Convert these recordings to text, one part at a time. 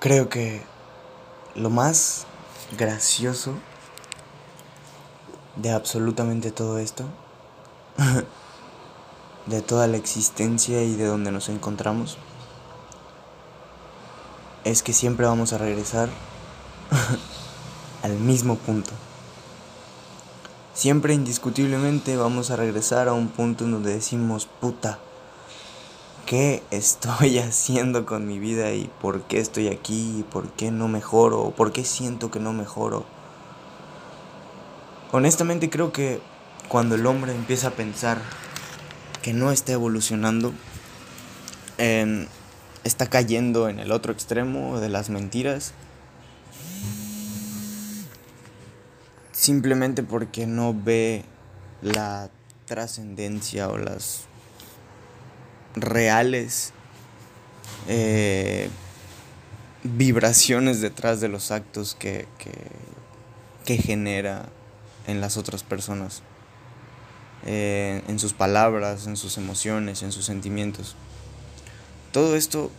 Creo que lo más gracioso de absolutamente todo esto, de toda la existencia y de donde nos encontramos, es que siempre vamos a regresar al mismo punto. Siempre indiscutiblemente vamos a regresar a un punto en donde decimos, puta, ¿qué estoy haciendo con mi vida y por qué estoy aquí y por qué no mejoro por qué siento que no mejoro? Honestamente creo que cuando el hombre empieza a pensar que no está evolucionando, está cayendo en el otro extremo de las mentiras simplemente porque no ve la trascendencia o las reales eh, vibraciones detrás de los actos que, que, genera en las otras personas, eh, en sus palabras, en sus emociones, en sus sentimientos. Todo esto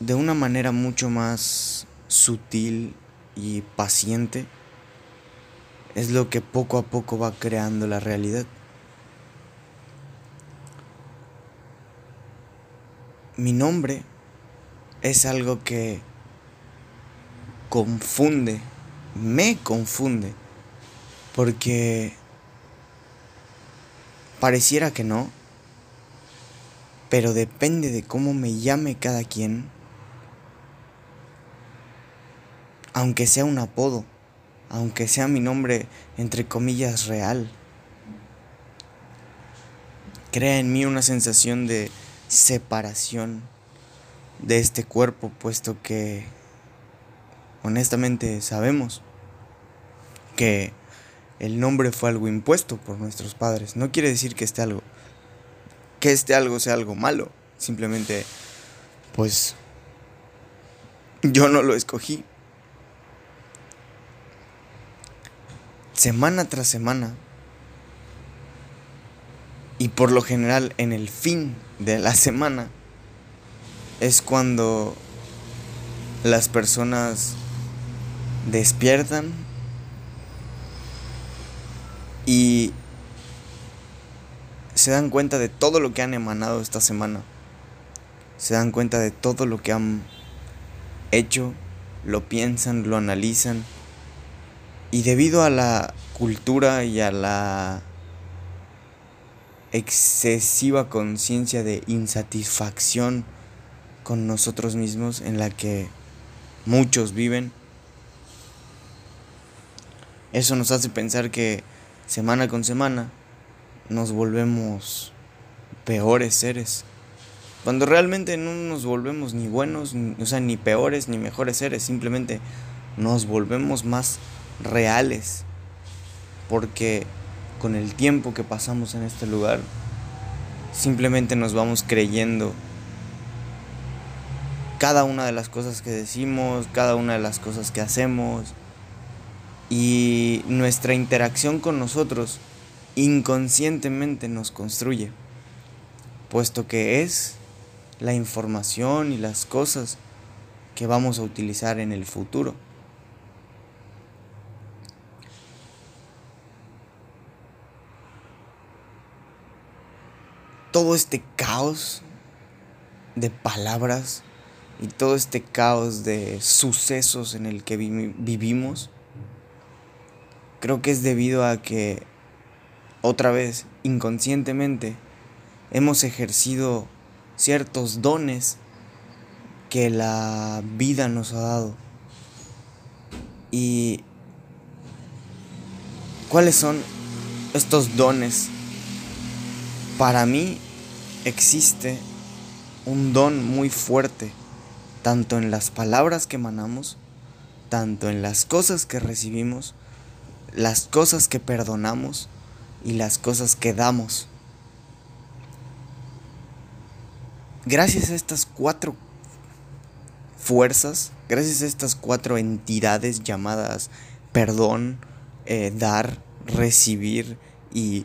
de una manera mucho más sutil y paciente es lo que poco a poco va creando la realidad. Mi nombre es algo que confunde, me confunde, porque pareciera que no, pero depende de cómo me llame cada quien, aunque sea un apodo aunque sea mi nombre entre comillas real. Crea en mí una sensación de separación de este cuerpo, puesto que honestamente sabemos que el nombre fue algo impuesto por nuestros padres. No quiere decir que este algo que este algo sea algo malo, simplemente pues yo no lo escogí. semana tras semana y por lo general en el fin de la semana es cuando las personas despiertan y se dan cuenta de todo lo que han emanado esta semana. Se dan cuenta de todo lo que han hecho, lo piensan, lo analizan y debido a la cultura y a la excesiva conciencia de insatisfacción con nosotros mismos en la que muchos viven, eso nos hace pensar que semana con semana nos volvemos peores seres. Cuando realmente no nos volvemos ni buenos, o sea, ni peores ni mejores seres, simplemente nos volvemos más reales, porque con el tiempo que pasamos en este lugar, simplemente nos vamos creyendo cada una de las cosas que decimos, cada una de las cosas que hacemos, y nuestra interacción con nosotros inconscientemente nos construye, puesto que es la información y las cosas que vamos a utilizar en el futuro. Todo este caos de palabras y todo este caos de sucesos en el que vivimos, creo que es debido a que, otra vez, inconscientemente, hemos ejercido ciertos dones que la vida nos ha dado. ¿Y cuáles son estos dones? Para mí existe un don muy fuerte, tanto en las palabras que emanamos, tanto en las cosas que recibimos, las cosas que perdonamos y las cosas que damos. Gracias a estas cuatro fuerzas, gracias a estas cuatro entidades llamadas perdón, eh, dar, recibir y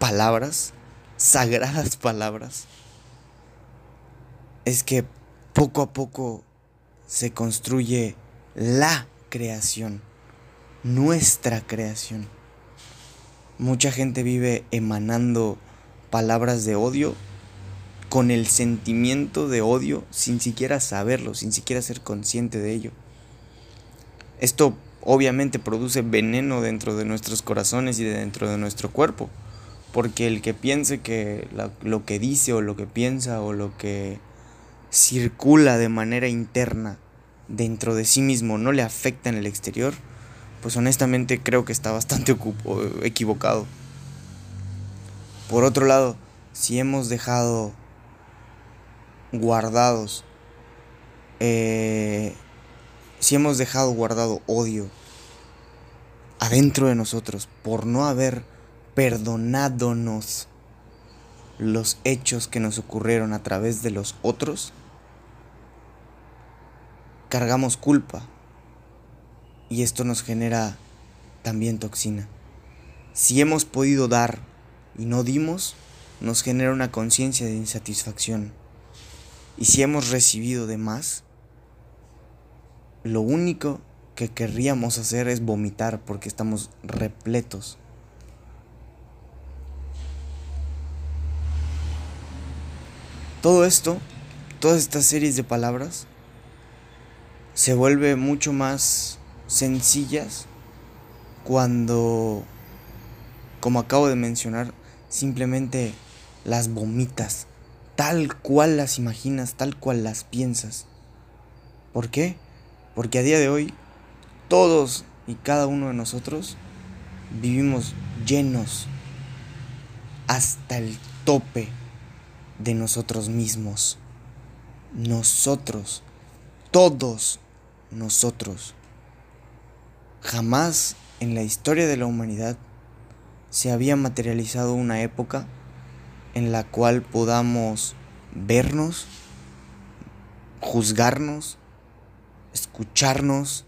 palabras, sagradas palabras, es que poco a poco se construye la creación, nuestra creación. Mucha gente vive emanando palabras de odio con el sentimiento de odio sin siquiera saberlo, sin siquiera ser consciente de ello. Esto obviamente produce veneno dentro de nuestros corazones y dentro de nuestro cuerpo, porque el que piense que lo que dice o lo que piensa o lo que circula de manera interna dentro de sí mismo no le afecta en el exterior, pues honestamente creo que está bastante equivocado. Por otro lado, si hemos dejado guardados, eh, si hemos dejado guardado odio adentro de nosotros por no haber perdonadonos los hechos que nos ocurrieron a través de los otros, cargamos culpa y esto nos genera también toxina. Si hemos podido dar y no dimos, nos genera una conciencia de insatisfacción. Y si hemos recibido de más, lo único que querríamos hacer es vomitar porque estamos repletos. Todo esto, todas estas series de palabras, se vuelve mucho más sencillas cuando, como acabo de mencionar, simplemente las vomitas, tal cual las imaginas, tal cual las piensas. ¿Por qué? Porque a día de hoy, todos y cada uno de nosotros vivimos llenos hasta el tope de nosotros mismos. Nosotros, todos nosotros. Jamás en la historia de la humanidad se había materializado una época en la cual podamos vernos, juzgarnos, escucharnos,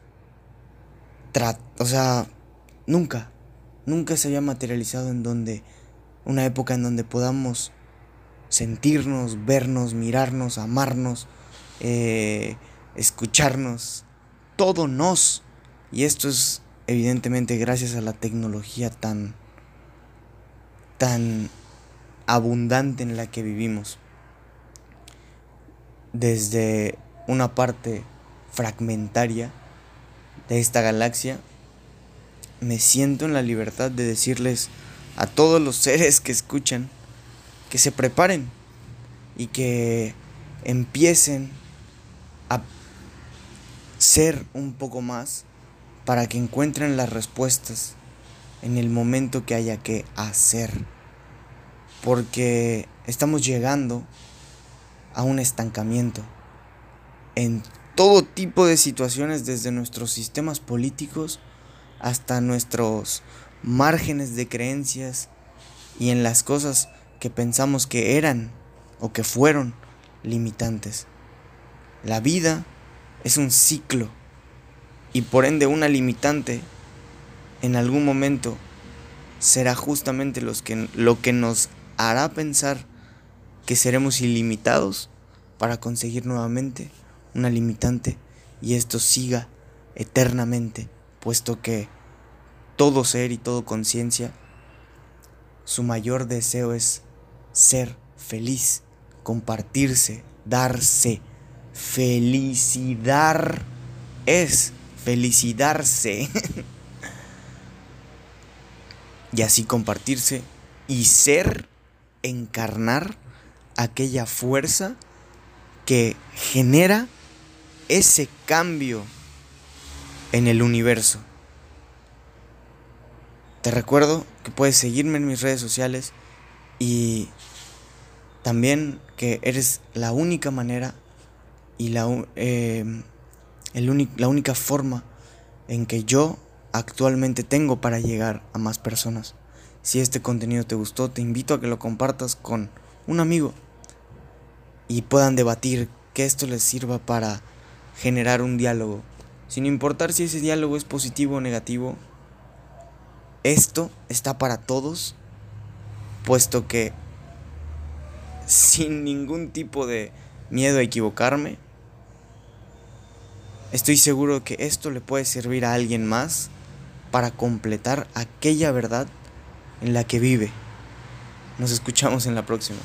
o sea, nunca, nunca se había materializado en donde, una época en donde podamos sentirnos, vernos, mirarnos, amarnos, eh, escucharnos, todo nos. Y esto es evidentemente gracias a la tecnología tan tan abundante en la que vivimos. Desde una parte fragmentaria de esta galaxia, me siento en la libertad de decirles a todos los seres que escuchan que se preparen y que empiecen a ser un poco más para que encuentren las respuestas en el momento que haya que hacer. Porque estamos llegando a un estancamiento en todo tipo de situaciones, desde nuestros sistemas políticos hasta nuestros márgenes de creencias y en las cosas que pensamos que eran o que fueron limitantes. La vida es un ciclo y por ende una limitante en algún momento será justamente los que, lo que nos hará pensar que seremos ilimitados para conseguir nuevamente una limitante y esto siga eternamente, puesto que todo ser y todo conciencia, su mayor deseo es ser feliz, compartirse, darse. Felicidad es felicidarse. y así compartirse y ser, encarnar aquella fuerza que genera ese cambio en el universo. Te recuerdo que puedes seguirme en mis redes sociales y también que eres la única manera y la, eh, la única forma en que yo actualmente tengo para llegar a más personas. Si este contenido te gustó, te invito a que lo compartas con un amigo y puedan debatir que esto les sirva para generar un diálogo. Sin importar si ese diálogo es positivo o negativo, esto está para todos, puesto que sin ningún tipo de miedo a equivocarme, Estoy seguro que esto le puede servir a alguien más para completar aquella verdad en la que vive. Nos escuchamos en la próxima.